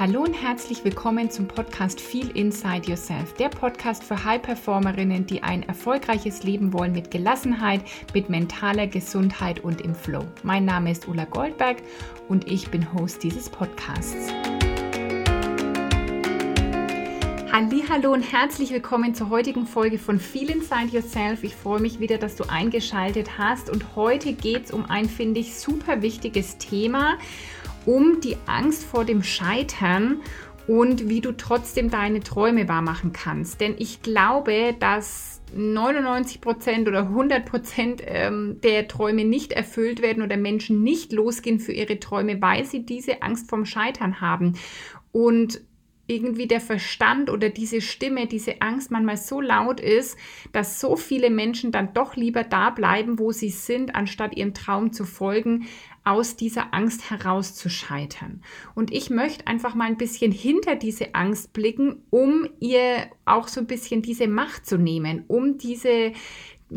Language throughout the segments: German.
Hallo und herzlich willkommen zum Podcast Feel Inside Yourself, der Podcast für High-Performerinnen, die ein erfolgreiches Leben wollen mit Gelassenheit, mit mentaler Gesundheit und im Flow. Mein Name ist Ulla Goldberg und ich bin Host dieses Podcasts. Hallo und herzlich willkommen zur heutigen Folge von Feel Inside Yourself. Ich freue mich wieder, dass du eingeschaltet hast und heute geht es um ein, finde ich, super wichtiges Thema um die Angst vor dem Scheitern und wie du trotzdem deine Träume wahrmachen kannst. Denn ich glaube, dass 99% oder 100% ähm, der Träume nicht erfüllt werden oder Menschen nicht losgehen für ihre Träume, weil sie diese Angst vom Scheitern haben. Und irgendwie der Verstand oder diese Stimme, diese Angst manchmal so laut ist, dass so viele Menschen dann doch lieber da bleiben, wo sie sind, anstatt ihrem Traum zu folgen, aus dieser Angst heraus zu scheitern. Und ich möchte einfach mal ein bisschen hinter diese Angst blicken, um ihr auch so ein bisschen diese Macht zu nehmen, um diese,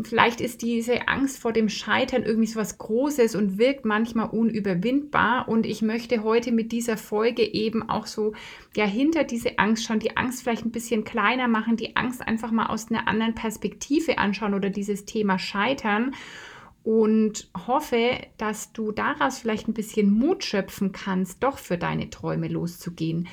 vielleicht ist diese Angst vor dem Scheitern irgendwie so was Großes und wirkt manchmal unüberwindbar. Und ich möchte heute mit dieser Folge eben auch so, ja, hinter diese Angst schauen, die Angst vielleicht ein bisschen kleiner machen, die Angst einfach mal aus einer anderen Perspektive anschauen oder dieses Thema Scheitern und hoffe, dass du daraus vielleicht ein bisschen Mut schöpfen kannst, doch für deine Träume loszugehen.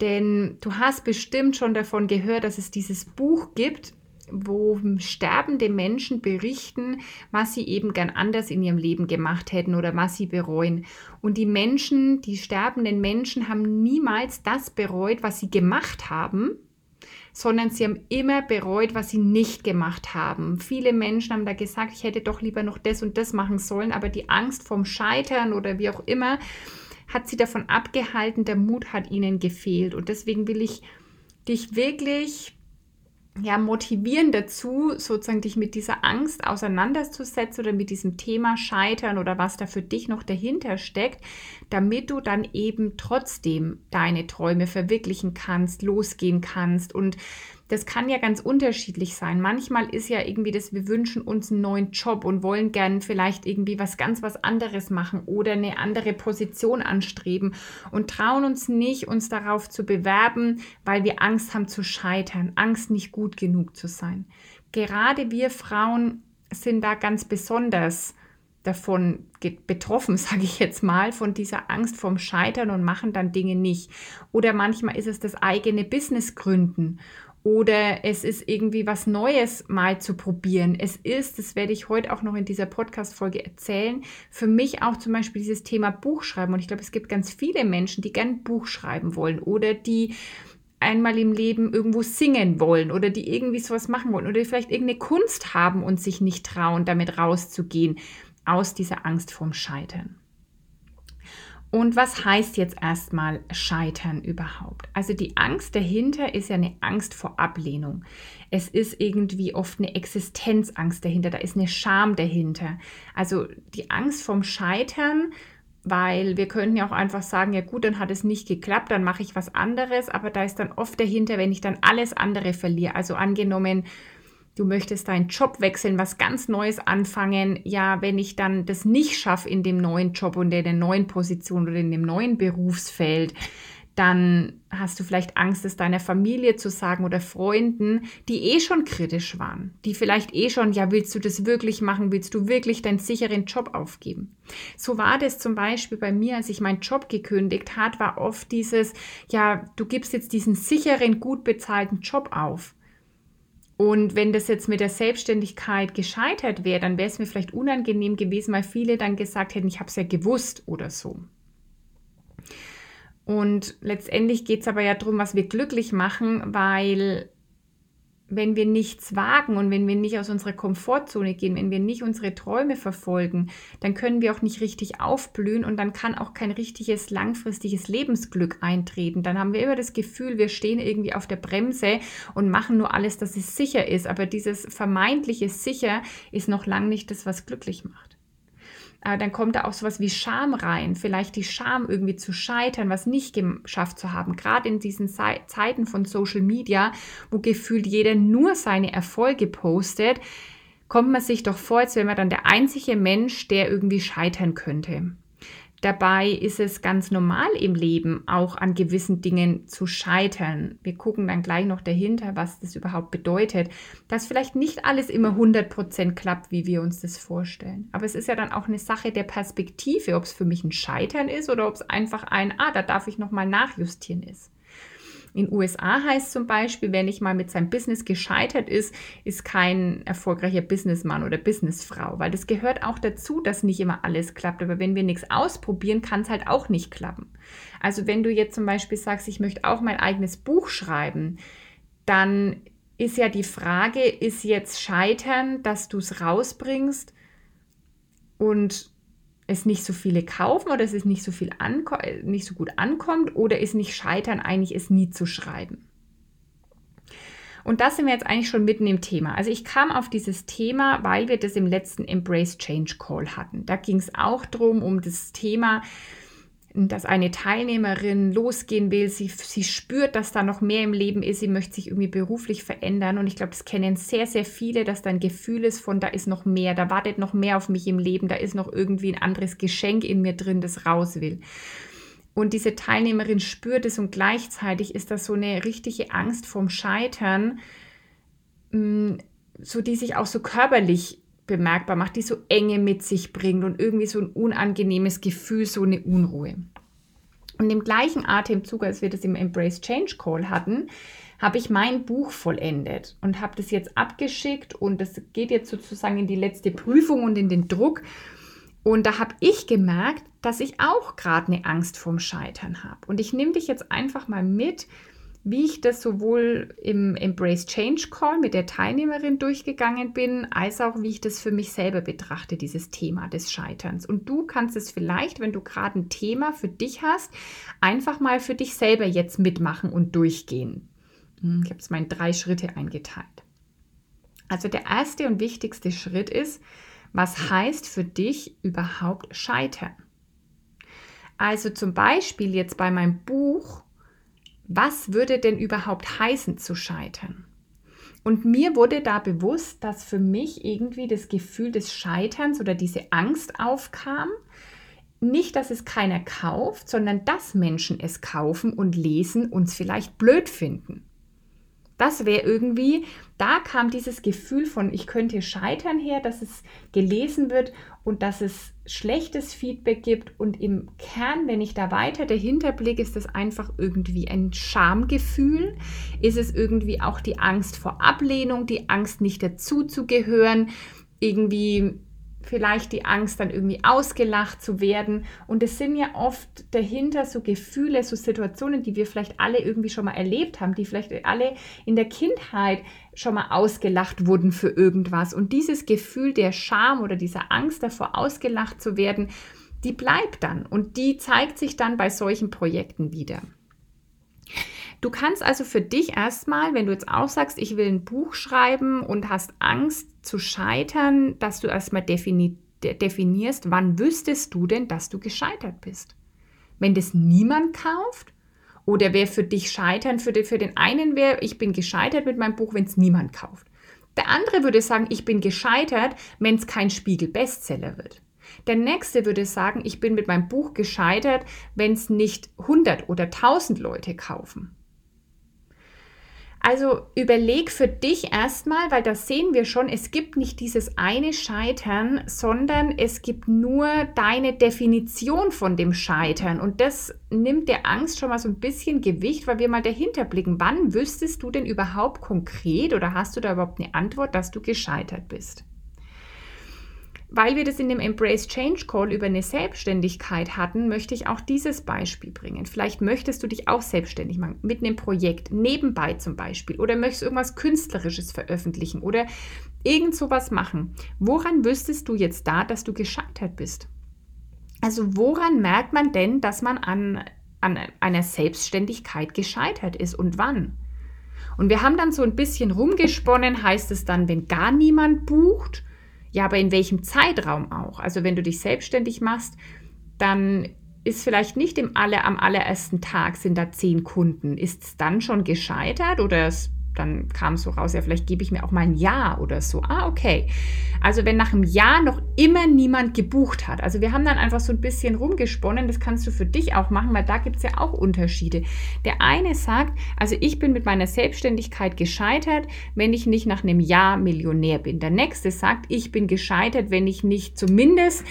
Denn du hast bestimmt schon davon gehört, dass es dieses Buch gibt, wo sterbende Menschen berichten, was sie eben gern anders in ihrem Leben gemacht hätten oder was sie bereuen. Und die Menschen, die sterbenden Menschen haben niemals das bereut, was sie gemacht haben, sondern sie haben immer bereut, was sie nicht gemacht haben. Viele Menschen haben da gesagt, ich hätte doch lieber noch das und das machen sollen, aber die Angst vom Scheitern oder wie auch immer hat sie davon abgehalten, der Mut hat ihnen gefehlt. Und deswegen will ich dich wirklich ja, motivieren dazu, sozusagen dich mit dieser Angst auseinanderzusetzen oder mit diesem Thema Scheitern oder was da für dich noch dahinter steckt, damit du dann eben trotzdem deine Träume verwirklichen kannst, losgehen kannst und das kann ja ganz unterschiedlich sein. Manchmal ist ja irgendwie das, wir wünschen uns einen neuen Job und wollen gern vielleicht irgendwie was ganz was anderes machen oder eine andere Position anstreben und trauen uns nicht, uns darauf zu bewerben, weil wir Angst haben zu scheitern, Angst nicht gut genug zu sein. Gerade wir Frauen sind da ganz besonders davon betroffen, sage ich jetzt mal, von dieser Angst vom Scheitern und machen dann Dinge nicht. Oder manchmal ist es das eigene Business gründen oder es ist irgendwie was Neues mal zu probieren. Es ist, das werde ich heute auch noch in dieser Podcast-Folge erzählen, für mich auch zum Beispiel dieses Thema Buchschreiben. Und ich glaube, es gibt ganz viele Menschen, die gern Buch schreiben wollen oder die einmal im Leben irgendwo singen wollen oder die irgendwie sowas machen wollen oder die vielleicht irgendeine Kunst haben und sich nicht trauen, damit rauszugehen aus dieser Angst vorm Scheitern. Und was heißt jetzt erstmal Scheitern überhaupt? Also die Angst dahinter ist ja eine Angst vor Ablehnung. Es ist irgendwie oft eine Existenzangst dahinter, da ist eine Scham dahinter. Also die Angst vom Scheitern, weil wir könnten ja auch einfach sagen, ja gut, dann hat es nicht geklappt, dann mache ich was anderes, aber da ist dann oft dahinter, wenn ich dann alles andere verliere. Also angenommen, du möchtest deinen Job wechseln, was ganz Neues anfangen. Ja, wenn ich dann das nicht schaffe in dem neuen Job und in der neuen Position oder in dem neuen Berufsfeld, dann hast du vielleicht Angst, es deiner Familie zu sagen oder Freunden, die eh schon kritisch waren, die vielleicht eh schon, ja, willst du das wirklich machen? Willst du wirklich deinen sicheren Job aufgeben? So war das zum Beispiel bei mir, als ich meinen Job gekündigt hat, war oft dieses, ja, du gibst jetzt diesen sicheren, gut bezahlten Job auf. Und wenn das jetzt mit der Selbstständigkeit gescheitert wäre, dann wäre es mir vielleicht unangenehm gewesen, weil viele dann gesagt hätten, ich habe es ja gewusst oder so. Und letztendlich geht es aber ja darum, was wir glücklich machen, weil wenn wir nichts wagen und wenn wir nicht aus unserer Komfortzone gehen, wenn wir nicht unsere Träume verfolgen, dann können wir auch nicht richtig aufblühen und dann kann auch kein richtiges langfristiges Lebensglück eintreten. Dann haben wir immer das Gefühl, wir stehen irgendwie auf der Bremse und machen nur alles, dass es sicher ist. Aber dieses vermeintliche Sicher ist noch lang nicht das, was glücklich macht äh, dann kommt da auch sowas wie Scham rein, vielleicht die Scham irgendwie zu scheitern, was nicht geschafft zu haben. Gerade in diesen Ze Zeiten von Social Media, wo gefühlt jeder nur seine Erfolge postet, kommt man sich doch vor, als wäre man dann der einzige Mensch, der irgendwie scheitern könnte. Dabei ist es ganz normal im Leben, auch an gewissen Dingen zu scheitern. Wir gucken dann gleich noch dahinter, was das überhaupt bedeutet, dass vielleicht nicht alles immer 100% klappt, wie wir uns das vorstellen. Aber es ist ja dann auch eine Sache der Perspektive, ob es für mich ein Scheitern ist oder ob es einfach ein, ah, da darf ich nochmal nachjustieren ist. In USA heißt zum Beispiel, wenn ich mal mit seinem Business gescheitert ist, ist kein erfolgreicher Businessmann oder Businessfrau, weil das gehört auch dazu, dass nicht immer alles klappt. Aber wenn wir nichts ausprobieren, kann es halt auch nicht klappen. Also wenn du jetzt zum Beispiel sagst, ich möchte auch mein eigenes Buch schreiben, dann ist ja die Frage, ist jetzt Scheitern, dass du es rausbringst und es nicht so viele kaufen oder es ist nicht so viel nicht so gut ankommt oder ist nicht scheitern eigentlich es nie zu schreiben. Und das sind wir jetzt eigentlich schon mitten im Thema. Also ich kam auf dieses Thema, weil wir das im letzten Embrace Change Call hatten. Da ging es auch darum, um das Thema, dass eine Teilnehmerin losgehen will, sie, sie spürt, dass da noch mehr im Leben ist, sie möchte sich irgendwie beruflich verändern. Und ich glaube, das kennen sehr, sehr viele, dass da ein Gefühl ist von, da ist noch mehr, da wartet noch mehr auf mich im Leben, da ist noch irgendwie ein anderes Geschenk in mir drin, das raus will. Und diese Teilnehmerin spürt es und gleichzeitig ist das so eine richtige Angst vorm Scheitern, mm, so die sich auch so körperlich bemerkbar macht, die so Enge mit sich bringt und irgendwie so ein unangenehmes Gefühl, so eine Unruhe. Und im gleichen Atemzug, als wir das im Embrace Change Call hatten, habe ich mein Buch vollendet und habe das jetzt abgeschickt und das geht jetzt sozusagen in die letzte Prüfung und in den Druck. Und da habe ich gemerkt, dass ich auch gerade eine Angst vorm Scheitern habe. Und ich nehme dich jetzt einfach mal mit, wie ich das sowohl im Embrace Change Call mit der Teilnehmerin durchgegangen bin, als auch wie ich das für mich selber betrachte, dieses Thema des Scheiterns. Und du kannst es vielleicht, wenn du gerade ein Thema für dich hast, einfach mal für dich selber jetzt mitmachen und durchgehen. Hm, ich habe es mal in drei Schritte eingeteilt. Also der erste und wichtigste Schritt ist, was heißt für dich überhaupt scheitern? Also zum Beispiel jetzt bei meinem Buch was würde denn überhaupt heißen zu scheitern? Und mir wurde da bewusst, dass für mich irgendwie das Gefühl des Scheiterns oder diese Angst aufkam. Nicht, dass es keiner kauft, sondern dass Menschen es kaufen und lesen und es vielleicht blöd finden. Das wäre irgendwie, da kam dieses Gefühl von, ich könnte scheitern her, dass es gelesen wird und dass es schlechtes Feedback gibt. Und im Kern, wenn ich da weiter dahinter blicke, ist das einfach irgendwie ein Schamgefühl. Ist es irgendwie auch die Angst vor Ablehnung, die Angst nicht dazuzugehören, irgendwie vielleicht die Angst, dann irgendwie ausgelacht zu werden. Und es sind ja oft dahinter so Gefühle, so Situationen, die wir vielleicht alle irgendwie schon mal erlebt haben, die vielleicht alle in der Kindheit schon mal ausgelacht wurden für irgendwas. Und dieses Gefühl der Scham oder dieser Angst davor, ausgelacht zu werden, die bleibt dann und die zeigt sich dann bei solchen Projekten wieder. Du kannst also für dich erstmal, wenn du jetzt auch sagst, ich will ein Buch schreiben und hast Angst zu scheitern, dass du erstmal defini definierst, wann wüsstest du denn, dass du gescheitert bist? Wenn das niemand kauft? Oder wäre für dich scheitern, für den, für den einen wäre, ich bin gescheitert mit meinem Buch, wenn es niemand kauft. Der andere würde sagen, ich bin gescheitert, wenn es kein Spiegel-Bestseller wird. Der nächste würde sagen, ich bin mit meinem Buch gescheitert, wenn es nicht 100 oder 1000 Leute kaufen. Also überleg für dich erstmal, weil das sehen wir schon, es gibt nicht dieses eine Scheitern, sondern es gibt nur deine Definition von dem Scheitern. Und das nimmt der Angst schon mal so ein bisschen Gewicht, weil wir mal dahinter blicken. Wann wüsstest du denn überhaupt konkret oder hast du da überhaupt eine Antwort, dass du gescheitert bist? Weil wir das in dem Embrace Change Call über eine Selbstständigkeit hatten, möchte ich auch dieses Beispiel bringen. Vielleicht möchtest du dich auch selbstständig machen, mit einem Projekt, nebenbei zum Beispiel, oder möchtest irgendwas Künstlerisches veröffentlichen oder irgend sowas machen. Woran wüsstest du jetzt da, dass du gescheitert bist? Also woran merkt man denn, dass man an, an einer Selbstständigkeit gescheitert ist und wann? Und wir haben dann so ein bisschen rumgesponnen, heißt es dann, wenn gar niemand bucht ja, aber in welchem Zeitraum auch? Also wenn du dich selbstständig machst, dann ist vielleicht nicht im aller, am allerersten Tag sind da zehn Kunden. Ist es dann schon gescheitert oder dann kam so raus, ja, vielleicht gebe ich mir auch mal ein Jahr oder so. Ah, okay. Also wenn nach einem Jahr noch immer niemand gebucht hat. Also wir haben dann einfach so ein bisschen rumgesponnen, das kannst du für dich auch machen, weil da gibt es ja auch Unterschiede. Der eine sagt, also ich bin mit meiner Selbstständigkeit gescheitert, wenn ich nicht nach einem Jahr Millionär bin. Der nächste sagt, ich bin gescheitert, wenn ich nicht zumindest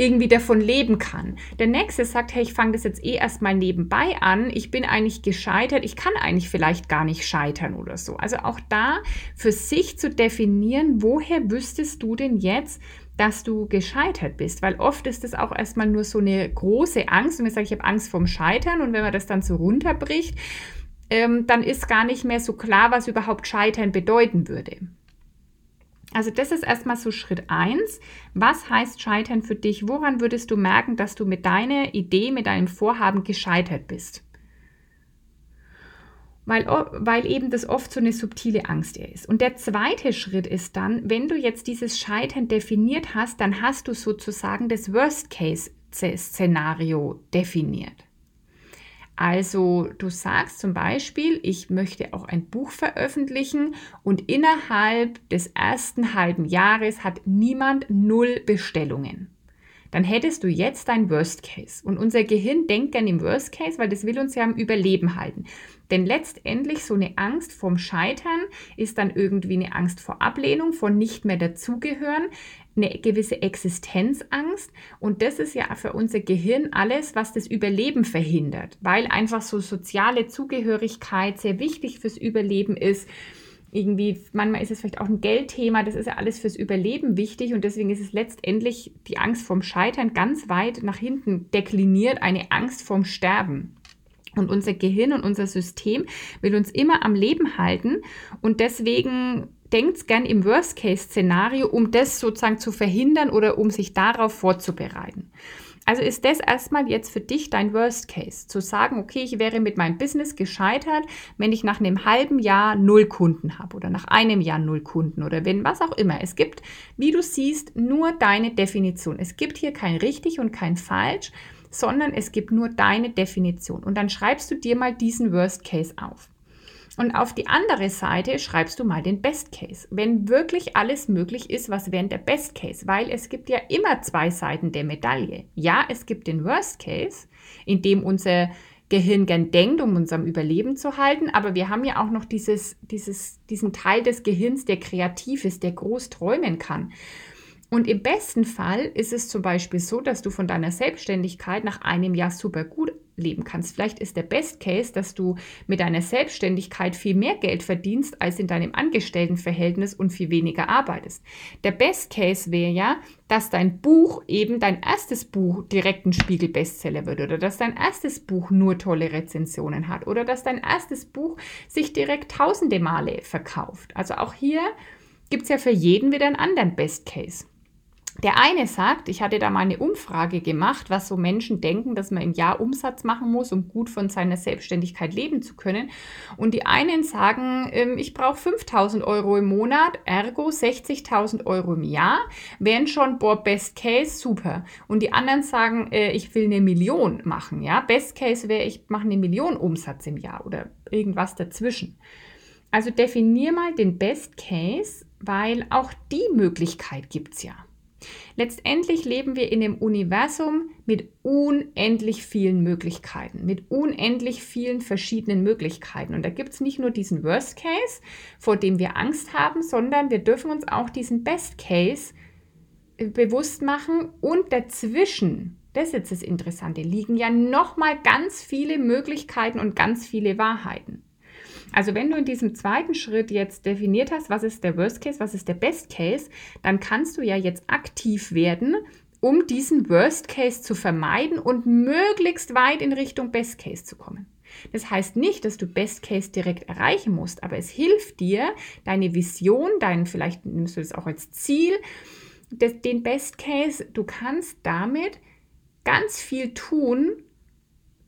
irgendwie davon leben kann. Der nächste sagt, hey, ich fange das jetzt eh erstmal nebenbei an. Ich bin eigentlich gescheitert. Ich kann eigentlich vielleicht gar nicht scheitern oder so. Also auch da für sich zu definieren, woher wüsstest du denn jetzt, dass du gescheitert bist? Weil oft ist es auch erstmal nur so eine große Angst. Und wir sagen, ich habe Angst vorm Scheitern. Und wenn man das dann so runterbricht, ähm, dann ist gar nicht mehr so klar, was überhaupt Scheitern bedeuten würde. Also das ist erstmal so Schritt 1. Was heißt Scheitern für dich? Woran würdest du merken, dass du mit deiner Idee, mit deinem Vorhaben gescheitert bist? Weil, weil eben das oft so eine subtile Angst ist. Und der zweite Schritt ist dann, wenn du jetzt dieses Scheitern definiert hast, dann hast du sozusagen das Worst-Case-Szenario definiert. Also du sagst zum Beispiel, ich möchte auch ein Buch veröffentlichen und innerhalb des ersten halben Jahres hat niemand null Bestellungen. Dann hättest du jetzt dein Worst Case. Und unser Gehirn denkt dann im Worst Case, weil das will uns ja am Überleben halten. Denn letztendlich so eine Angst vorm Scheitern ist dann irgendwie eine Angst vor Ablehnung, vor nicht mehr dazugehören, eine gewisse Existenzangst. Und das ist ja für unser Gehirn alles, was das Überleben verhindert, weil einfach so soziale Zugehörigkeit sehr wichtig fürs Überleben ist. Irgendwie, manchmal ist es vielleicht auch ein Geldthema, das ist ja alles fürs Überleben wichtig. Und deswegen ist es letztendlich die Angst vorm Scheitern ganz weit nach hinten dekliniert, eine Angst vorm Sterben. Und unser Gehirn und unser System will uns immer am Leben halten. Und deswegen denkt gern im Worst-Case-Szenario, um das sozusagen zu verhindern oder um sich darauf vorzubereiten. Also ist das erstmal jetzt für dich dein Worst Case, zu sagen, okay, ich wäre mit meinem Business gescheitert, wenn ich nach einem halben Jahr null Kunden habe oder nach einem Jahr null Kunden oder wenn was auch immer. Es gibt, wie du siehst, nur deine Definition. Es gibt hier kein richtig und kein falsch sondern es gibt nur deine Definition. Und dann schreibst du dir mal diesen Worst Case auf. Und auf die andere Seite schreibst du mal den Best Case. Wenn wirklich alles möglich ist, was wäre der Best Case? Weil es gibt ja immer zwei Seiten der Medaille. Ja, es gibt den Worst Case, in dem unser Gehirn gern denkt, um uns am Überleben zu halten. Aber wir haben ja auch noch dieses, dieses, diesen Teil des Gehirns, der kreativ ist, der groß träumen kann. Und im besten Fall ist es zum Beispiel so, dass du von deiner Selbstständigkeit nach einem Jahr super gut leben kannst. Vielleicht ist der Best Case, dass du mit deiner Selbstständigkeit viel mehr Geld verdienst als in deinem Angestelltenverhältnis und viel weniger arbeitest. Der Best Case wäre ja, dass dein Buch eben dein erstes Buch direkt ein Spiegel-Bestseller wird oder dass dein erstes Buch nur tolle Rezensionen hat oder dass dein erstes Buch sich direkt tausende Male verkauft. Also auch hier gibt es ja für jeden wieder einen anderen Best Case. Der eine sagt, ich hatte da mal eine Umfrage gemacht, was so Menschen denken, dass man im Jahr Umsatz machen muss, um gut von seiner Selbstständigkeit leben zu können. Und die einen sagen, ähm, ich brauche 5000 Euro im Monat, ergo 60.000 Euro im Jahr, wären schon, boah, Best Case, super. Und die anderen sagen, äh, ich will eine Million machen, ja. Best Case wäre, ich mache eine Million Umsatz im Jahr oder irgendwas dazwischen. Also definier mal den Best Case, weil auch die Möglichkeit gibt es ja. Letztendlich leben wir in einem Universum mit unendlich vielen Möglichkeiten, mit unendlich vielen verschiedenen Möglichkeiten. Und da gibt es nicht nur diesen Worst Case, vor dem wir Angst haben, sondern wir dürfen uns auch diesen Best Case äh, bewusst machen und dazwischen, das ist jetzt das Interessante, liegen ja nochmal ganz viele Möglichkeiten und ganz viele Wahrheiten. Also wenn du in diesem zweiten Schritt jetzt definiert hast, was ist der Worst Case, was ist der Best Case, dann kannst du ja jetzt aktiv werden, um diesen Worst Case zu vermeiden und möglichst weit in Richtung Best Case zu kommen. Das heißt nicht, dass du Best Case direkt erreichen musst, aber es hilft dir, deine Vision, dein, vielleicht nimmst du das auch als Ziel, das, den Best Case, du kannst damit ganz viel tun,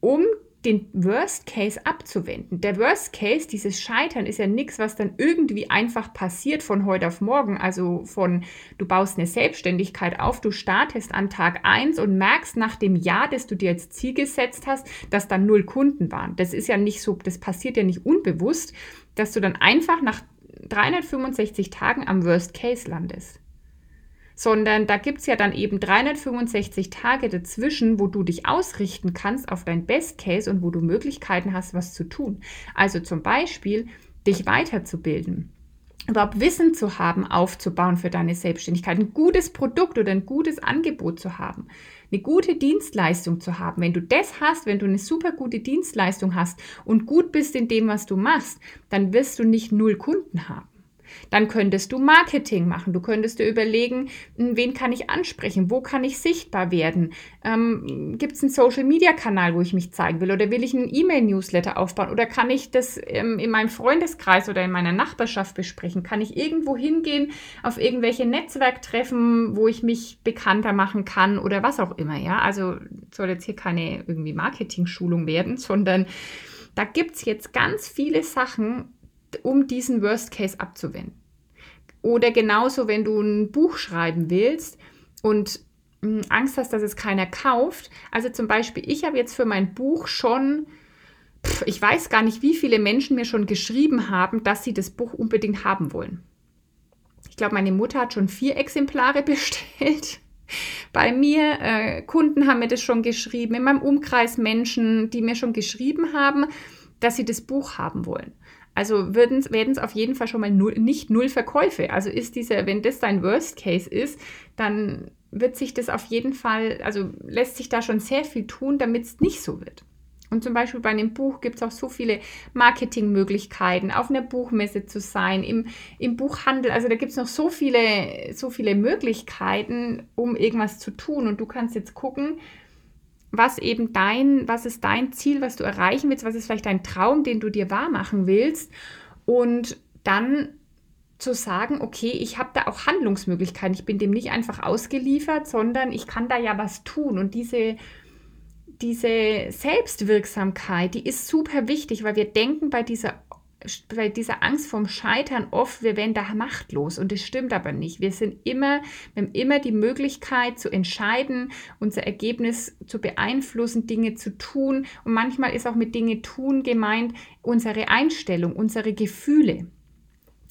um den Worst Case abzuwenden. Der Worst Case, dieses Scheitern, ist ja nichts, was dann irgendwie einfach passiert von heute auf morgen. Also von, du baust eine Selbstständigkeit auf, du startest an Tag 1 und merkst nach dem Jahr, das du dir als Ziel gesetzt hast, dass dann null Kunden waren. Das ist ja nicht so, das passiert ja nicht unbewusst, dass du dann einfach nach 365 Tagen am Worst Case landest sondern da gibt es ja dann eben 365 Tage dazwischen, wo du dich ausrichten kannst auf dein Best Case und wo du Möglichkeiten hast, was zu tun. Also zum Beispiel dich weiterzubilden überhaupt Wissen zu haben, aufzubauen für deine Selbstständigkeit, ein gutes Produkt oder ein gutes Angebot zu haben, eine gute Dienstleistung zu haben. Wenn du das hast, wenn du eine super gute Dienstleistung hast und gut bist in dem, was du machst, dann wirst du nicht null Kunden haben. Dann könntest du Marketing machen. Du könntest dir überlegen, hm, wen kann ich ansprechen? Wo kann ich sichtbar werden? Ähm, Gibt es einen Social-Media-Kanal, wo ich mich zeigen will? Oder will ich einen E-Mail-Newsletter aufbauen? Oder kann ich das ähm, in meinem Freundeskreis oder in meiner Nachbarschaft besprechen? Kann ich irgendwo hingehen, auf irgendwelche Netzwerktreffen, wo ich mich bekannter machen kann oder was auch immer? Ja, also soll jetzt hier keine irgendwie Marketing-Schulung werden, sondern da gibt es jetzt ganz viele Sachen, um diesen Worst Case abzuwenden. Oder genauso, wenn du ein Buch schreiben willst und hm, Angst hast, dass es keiner kauft. Also zum Beispiel, ich habe jetzt für mein Buch schon, ich weiß gar nicht, wie viele Menschen mir schon geschrieben haben, dass sie das Buch unbedingt haben wollen. Ich glaube, meine Mutter hat schon vier Exemplare bestellt. Bei mir, äh, Kunden haben mir das schon geschrieben, in meinem Umkreis Menschen, die mir schon geschrieben haben, dass sie das Buch haben wollen. Also werden es auf jeden Fall schon mal null, nicht null Verkäufe. Also ist dieser, wenn das dein Worst Case ist, dann wird sich das auf jeden Fall, also lässt sich da schon sehr viel tun, damit es nicht so wird. Und zum Beispiel bei einem Buch gibt es auch so viele Marketingmöglichkeiten, auf einer Buchmesse zu sein, im, im Buchhandel. Also da gibt es noch so viele, so viele Möglichkeiten, um irgendwas zu tun. Und du kannst jetzt gucken, was eben dein, was ist dein Ziel, was du erreichen willst, was ist vielleicht dein Traum, den du dir wahr machen willst. Und dann zu sagen, okay, ich habe da auch Handlungsmöglichkeiten, ich bin dem nicht einfach ausgeliefert, sondern ich kann da ja was tun. Und diese diese Selbstwirksamkeit, die ist super wichtig, weil wir denken bei dieser bei dieser Angst vorm Scheitern oft, wir werden da machtlos und das stimmt aber nicht. Wir sind immer, wir haben immer die Möglichkeit zu entscheiden, unser Ergebnis zu beeinflussen, Dinge zu tun und manchmal ist auch mit Dinge tun gemeint unsere Einstellung, unsere Gefühle.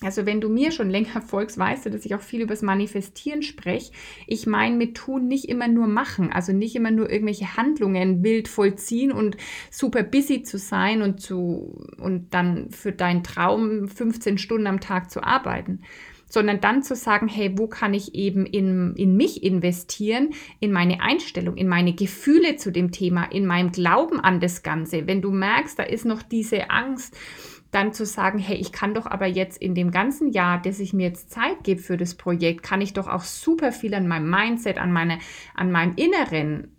Also wenn du mir schon länger folgst, weißt du, dass ich auch viel über das Manifestieren spreche. Ich meine mit tun nicht immer nur machen, also nicht immer nur irgendwelche Handlungen wild vollziehen und super busy zu sein und zu und dann für deinen Traum 15 Stunden am Tag zu arbeiten, sondern dann zu sagen, hey, wo kann ich eben in, in mich investieren, in meine Einstellung, in meine Gefühle zu dem Thema, in meinem Glauben an das Ganze. Wenn du merkst, da ist noch diese Angst, dann zu sagen, hey, ich kann doch aber jetzt in dem ganzen Jahr, dass ich mir jetzt Zeit gebe für das Projekt, kann ich doch auch super viel an meinem Mindset, an, meine, an meinem Inneren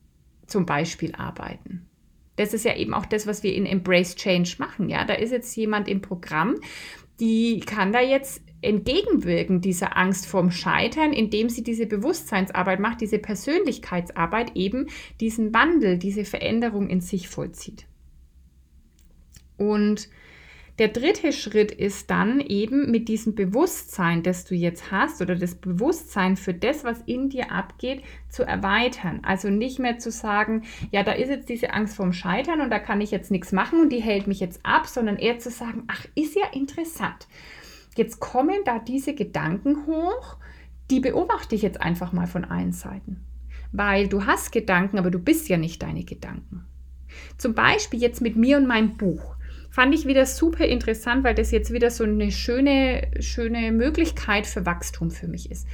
zum Beispiel arbeiten. Das ist ja eben auch das, was wir in Embrace Change machen. Ja, da ist jetzt jemand im Programm, die kann da jetzt entgegenwirken dieser Angst vorm Scheitern, indem sie diese Bewusstseinsarbeit macht, diese Persönlichkeitsarbeit, eben diesen Wandel, diese Veränderung in sich vollzieht. Und der dritte Schritt ist dann eben mit diesem Bewusstsein, das du jetzt hast oder das Bewusstsein für das, was in dir abgeht, zu erweitern. Also nicht mehr zu sagen, ja, da ist jetzt diese Angst vorm Scheitern und da kann ich jetzt nichts machen und die hält mich jetzt ab, sondern eher zu sagen, ach, ist ja interessant. Jetzt kommen da diese Gedanken hoch, die beobachte ich jetzt einfach mal von allen Seiten. Weil du hast Gedanken, aber du bist ja nicht deine Gedanken. Zum Beispiel jetzt mit mir und meinem Buch fand ich wieder super interessant, weil das jetzt wieder so eine schöne, schöne Möglichkeit für Wachstum für mich ist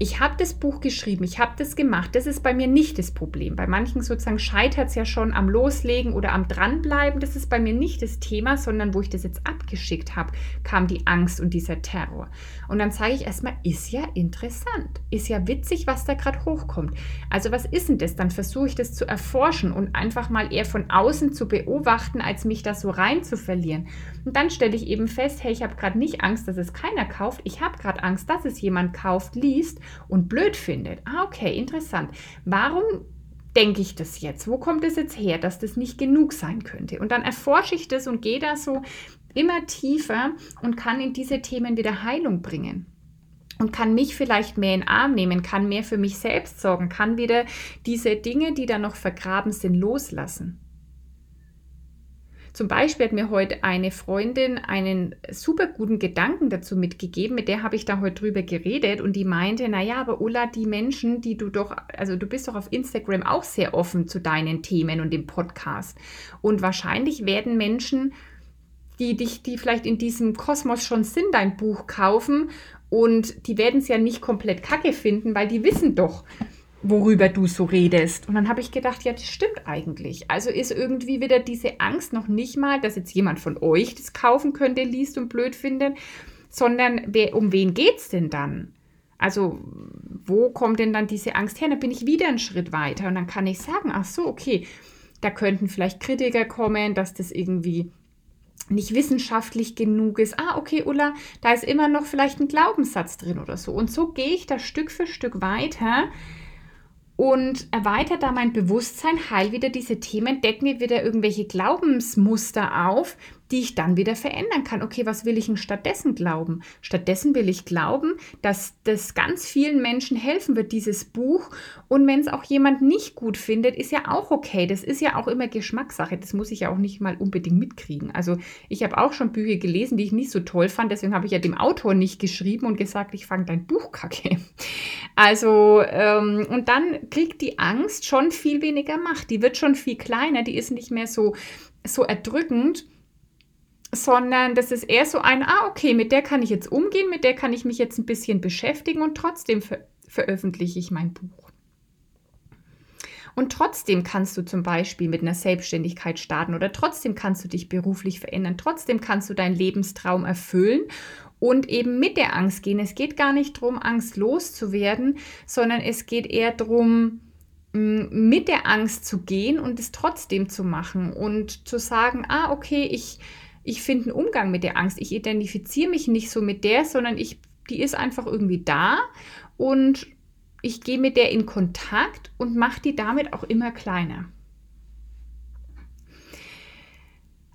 ich habe das Buch geschrieben, ich habe das gemacht. Das ist bei mir nicht das Problem. Bei manchen sozusagen scheitert es ja schon am Loslegen oder am Dranbleiben. Das ist bei mir nicht das Thema, sondern wo ich das jetzt abgeschickt habe, kam die Angst und dieser Terror. Und dann sage ich erstmal, ist ja interessant, ist ja witzig, was da gerade hochkommt. Also was ist denn das? Dann versuche ich das zu erforschen und einfach mal eher von außen zu beobachten, als mich da so rein zu verlieren. Und dann stelle ich eben fest, hey, ich habe gerade nicht Angst, dass es keiner kauft. Ich habe gerade Angst, dass es jemand kauft, liest und blöd findet. Ah, okay, interessant. Warum denke ich das jetzt? Wo kommt es jetzt her, dass das nicht genug sein könnte? Und dann erforsche ich das und gehe da so immer tiefer und kann in diese Themen wieder Heilung bringen und kann mich vielleicht mehr in den Arm nehmen, kann mehr für mich selbst sorgen, kann wieder diese Dinge, die da noch vergraben sind, loslassen. Zum Beispiel hat mir heute eine Freundin einen super guten Gedanken dazu mitgegeben, mit der habe ich da heute drüber geredet und die meinte, naja, aber Ulla, die Menschen, die du doch, also du bist doch auf Instagram auch sehr offen zu deinen Themen und dem Podcast. Und wahrscheinlich werden Menschen, die dich, die vielleicht in diesem Kosmos schon sind, dein Buch kaufen und die werden es ja nicht komplett kacke finden, weil die wissen doch, worüber du so redest. Und dann habe ich gedacht, ja, das stimmt eigentlich. Also ist irgendwie wieder diese Angst noch nicht mal, dass jetzt jemand von euch das kaufen könnte, liest und blöd findet, sondern wer, um wen geht es denn dann? Also, wo kommt denn dann diese Angst her? Dann bin ich wieder einen Schritt weiter und dann kann ich sagen, ach so, okay, da könnten vielleicht Kritiker kommen, dass das irgendwie nicht wissenschaftlich genug ist. Ah, okay, Ulla, da ist immer noch vielleicht ein Glaubenssatz drin oder so. Und so gehe ich da Stück für Stück weiter und erweitert da mein Bewusstsein, heil wieder diese Themen, deckt mir wieder irgendwelche Glaubensmuster auf, die ich dann wieder verändern kann. Okay, was will ich denn stattdessen glauben? Stattdessen will ich glauben, dass das ganz vielen Menschen helfen wird, dieses Buch. Und wenn es auch jemand nicht gut findet, ist ja auch okay. Das ist ja auch immer Geschmackssache. Das muss ich ja auch nicht mal unbedingt mitkriegen. Also ich habe auch schon Bücher gelesen, die ich nicht so toll fand. Deswegen habe ich ja dem Autor nicht geschrieben und gesagt, ich fange dein Buch kacke. Also, ähm, und dann kriegt die Angst schon viel weniger Macht. Die wird schon viel kleiner. Die ist nicht mehr so, so erdrückend sondern das ist eher so ein, ah, okay, mit der kann ich jetzt umgehen, mit der kann ich mich jetzt ein bisschen beschäftigen und trotzdem ver veröffentliche ich mein Buch. Und trotzdem kannst du zum Beispiel mit einer Selbstständigkeit starten oder trotzdem kannst du dich beruflich verändern, trotzdem kannst du deinen Lebenstraum erfüllen und eben mit der Angst gehen. Es geht gar nicht darum, Angst loszuwerden, sondern es geht eher darum, mit der Angst zu gehen und es trotzdem zu machen und zu sagen, ah, okay, ich ich finde einen Umgang mit der Angst. Ich identifiziere mich nicht so mit der, sondern ich, die ist einfach irgendwie da und ich gehe mit der in Kontakt und mache die damit auch immer kleiner.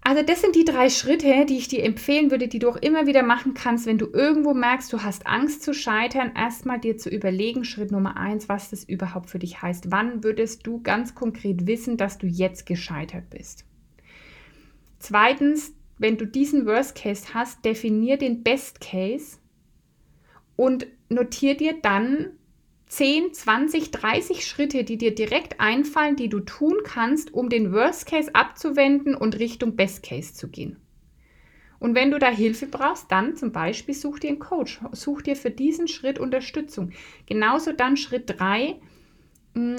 Also das sind die drei Schritte, die ich dir empfehlen würde, die du auch immer wieder machen kannst, wenn du irgendwo merkst, du hast Angst zu scheitern, erstmal dir zu überlegen, Schritt Nummer eins, was das überhaupt für dich heißt. Wann würdest du ganz konkret wissen, dass du jetzt gescheitert bist? Zweitens, wenn du diesen Worst Case hast, definier den Best Case und notier dir dann 10, 20, 30 Schritte, die dir direkt einfallen, die du tun kannst, um den Worst Case abzuwenden und Richtung Best Case zu gehen. Und wenn du da Hilfe brauchst, dann zum Beispiel such dir einen Coach, such dir für diesen Schritt Unterstützung. Genauso dann Schritt 3, hm,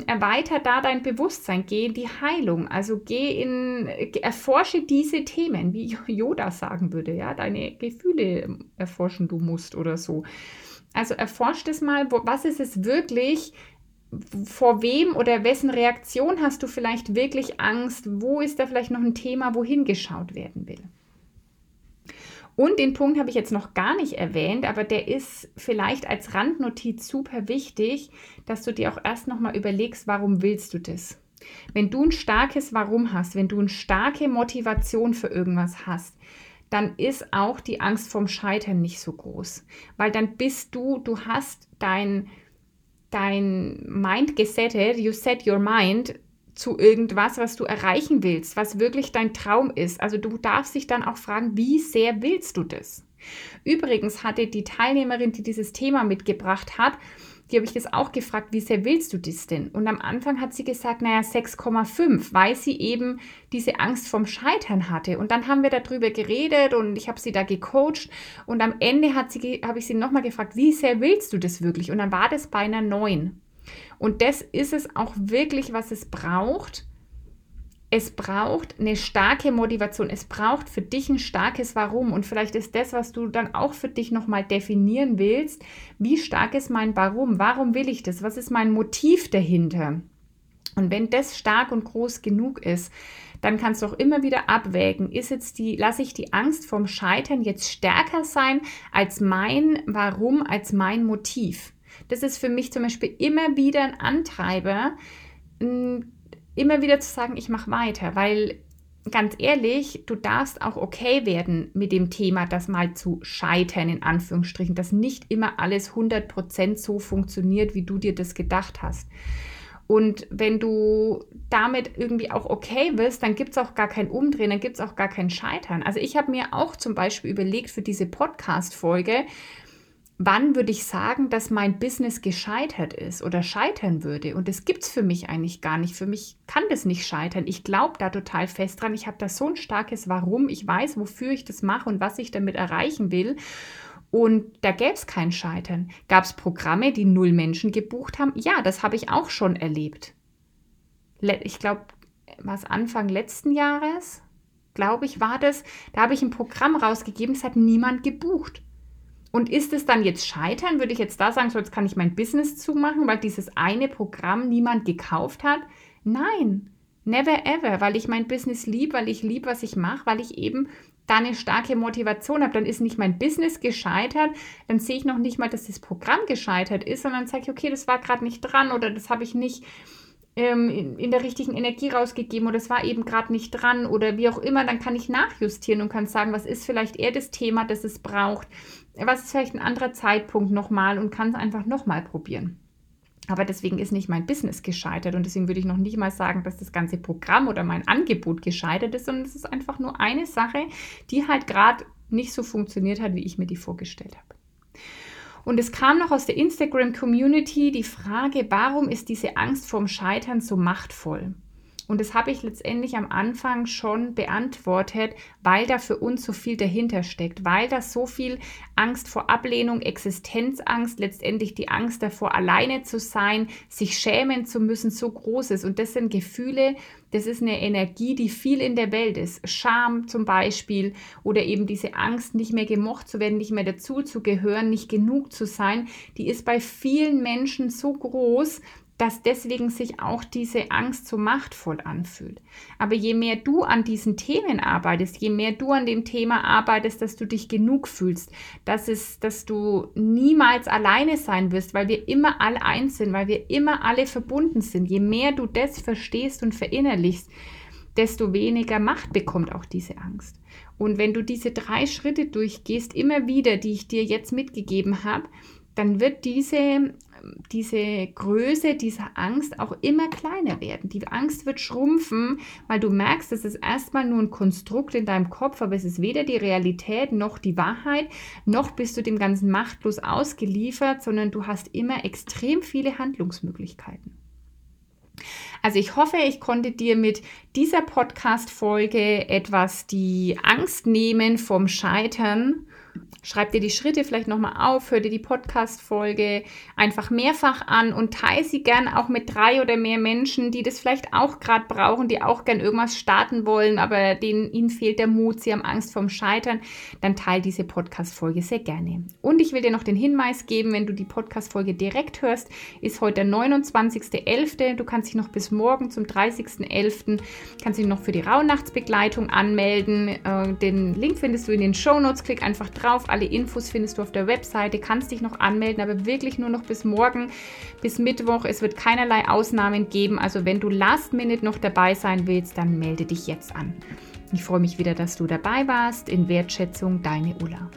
erweiter da dein Bewusstsein, geh in die Heilung, also geh in, erforsche diese Themen, wie Yoda sagen würde, ja, deine Gefühle erforschen du musst oder so. Also erforscht es mal, wo, was ist es wirklich, vor wem oder wessen Reaktion hast du vielleicht wirklich Angst, wo ist da vielleicht noch ein Thema, wohin geschaut werden will. Und den Punkt habe ich jetzt noch gar nicht erwähnt, aber der ist vielleicht als Randnotiz super wichtig, dass du dir auch erst nochmal überlegst, warum willst du das? Wenn du ein starkes Warum hast, wenn du eine starke Motivation für irgendwas hast, dann ist auch die Angst vom Scheitern nicht so groß. Weil dann bist du, du hast dein, dein Mind gesettet, you set your mind zu irgendwas, was du erreichen willst, was wirklich dein Traum ist. Also du darfst dich dann auch fragen, wie sehr willst du das? Übrigens hatte die Teilnehmerin, die dieses Thema mitgebracht hat, die habe ich das auch gefragt, wie sehr willst du das denn? Und am Anfang hat sie gesagt, naja, 6,5, weil sie eben diese Angst vom Scheitern hatte. Und dann haben wir darüber geredet und ich habe sie da gecoacht. Und am Ende hat sie, habe ich sie nochmal gefragt, wie sehr willst du das wirklich? Und dann war das bei einer 9. Und das ist es auch wirklich, was es braucht. Es braucht eine starke Motivation. Es braucht für dich ein starkes Warum. Und vielleicht ist das, was du dann auch für dich nochmal definieren willst. Wie stark ist mein Warum? Warum will ich das? Was ist mein Motiv dahinter? Und wenn das stark und groß genug ist, dann kannst du auch immer wieder abwägen, ist jetzt die, lasse ich die Angst vom Scheitern jetzt stärker sein als mein Warum, als mein Motiv. Das ist für mich zum Beispiel immer wieder ein Antreiber, immer wieder zu sagen, ich mache weiter, weil ganz ehrlich, du darfst auch okay werden mit dem Thema, das mal zu scheitern, in Anführungsstrichen, dass nicht immer alles 100% so funktioniert, wie du dir das gedacht hast. Und wenn du damit irgendwie auch okay bist, dann gibt es auch gar kein Umdrehen, dann gibt es auch gar kein Scheitern. Also ich habe mir auch zum Beispiel überlegt für diese Podcast-Folge, wann würde ich sagen, dass mein Business gescheitert ist oder scheitern würde. Und das gibt es für mich eigentlich gar nicht. Für mich kann das nicht scheitern. Ich glaube da total fest dran. Ich habe da so ein starkes Warum. Ich weiß, wofür ich das mache und was ich damit erreichen will. Und da gäbe es kein Scheitern. Gab es Programme, die null Menschen gebucht haben? Ja, das habe ich auch schon erlebt. Ich glaube, was Anfang letzten Jahres, glaube ich, war das. Da habe ich ein Programm rausgegeben, es hat niemand gebucht. Und ist es dann jetzt Scheitern? Würde ich jetzt da sagen, so jetzt kann ich mein Business zumachen, weil dieses eine Programm niemand gekauft hat? Nein, never ever, weil ich mein Business liebe, weil ich liebe, was ich mache, weil ich eben da eine starke Motivation habe, dann ist nicht mein Business gescheitert, dann sehe ich noch nicht mal, dass das Programm gescheitert ist, sondern sage ich, okay, das war gerade nicht dran oder das habe ich nicht ähm, in, in, der richtigen Energie rausgegeben oder es war eben gerade nicht dran oder wie auch immer, dann kann ich nachjustieren und kann sagen, was ist vielleicht eher das Thema, das es braucht, was ist vielleicht ein anderer Zeitpunkt nochmal und kann es einfach nochmal probieren. Aber deswegen ist nicht mein Business gescheitert und deswegen würde ich noch nicht mal sagen, dass das ganze Programm oder mein Angebot gescheitert ist, sondern es ist einfach nur eine Sache, die halt gerade nicht so funktioniert hat, wie ich mir die vorgestellt habe. Und es kam noch aus der Instagram-Community die Frage, warum ist diese Angst vorm Scheitern so machtvoll? Und das habe ich letztendlich am Anfang schon beantwortet, weil da für uns so viel dahinter steckt, weil da so viel Angst vor Ablehnung, Existenzangst, letztendlich die Angst davor, alleine zu sein, sich schämen zu müssen, so groß ist. Und das sind Gefühle, das ist eine Energie, die viel in der Welt ist. Scham zum Beispiel oder eben diese Angst, nicht mehr gemocht zu werden, nicht mehr dazu zu gehören, nicht genug zu sein, die ist bei vielen Menschen so groß, dass deswegen sich auch diese Angst so machtvoll anfühlt. Aber je mehr du an diesen Themen arbeitest, je mehr du an dem Thema arbeitest, dass du dich genug fühlst, dass, es, dass du niemals alleine sein wirst, weil wir immer alle eins sind, weil wir immer alle verbunden sind, je mehr du das verstehst und verinnerlichst, desto weniger Macht bekommt auch diese Angst. Und wenn du diese drei Schritte durchgehst, immer wieder, die ich dir jetzt mitgegeben habe, dann wird diese diese Größe dieser Angst auch immer kleiner werden. Die Angst wird schrumpfen, weil du merkst, es ist erstmal nur ein Konstrukt in deinem Kopf, aber es ist weder die Realität noch die Wahrheit, noch bist du dem Ganzen machtlos ausgeliefert, sondern du hast immer extrem viele Handlungsmöglichkeiten. Also ich hoffe, ich konnte dir mit dieser Podcast-Folge etwas die Angst nehmen vom Scheitern Schreib dir die Schritte vielleicht nochmal auf, hör dir die Podcast-Folge einfach mehrfach an und teile sie gern auch mit drei oder mehr Menschen, die das vielleicht auch gerade brauchen, die auch gern irgendwas starten wollen, aber denen ihnen fehlt der Mut, sie haben Angst vorm Scheitern. Dann teile diese Podcast-Folge sehr gerne. Und ich will dir noch den Hinweis geben, wenn du die Podcast-Folge direkt hörst, ist heute der 29.11. Du kannst dich noch bis morgen zum 30.11. kannst dich noch für die Rauhnachtsbegleitung anmelden. Äh, den Link findest du in den Show Notes. Klick einfach drauf drauf. Alle Infos findest du auf der Webseite. Kannst dich noch anmelden, aber wirklich nur noch bis morgen, bis Mittwoch. Es wird keinerlei Ausnahmen geben. Also wenn du Last Minute noch dabei sein willst, dann melde dich jetzt an. Ich freue mich wieder, dass du dabei warst. In Wertschätzung, deine Ulla.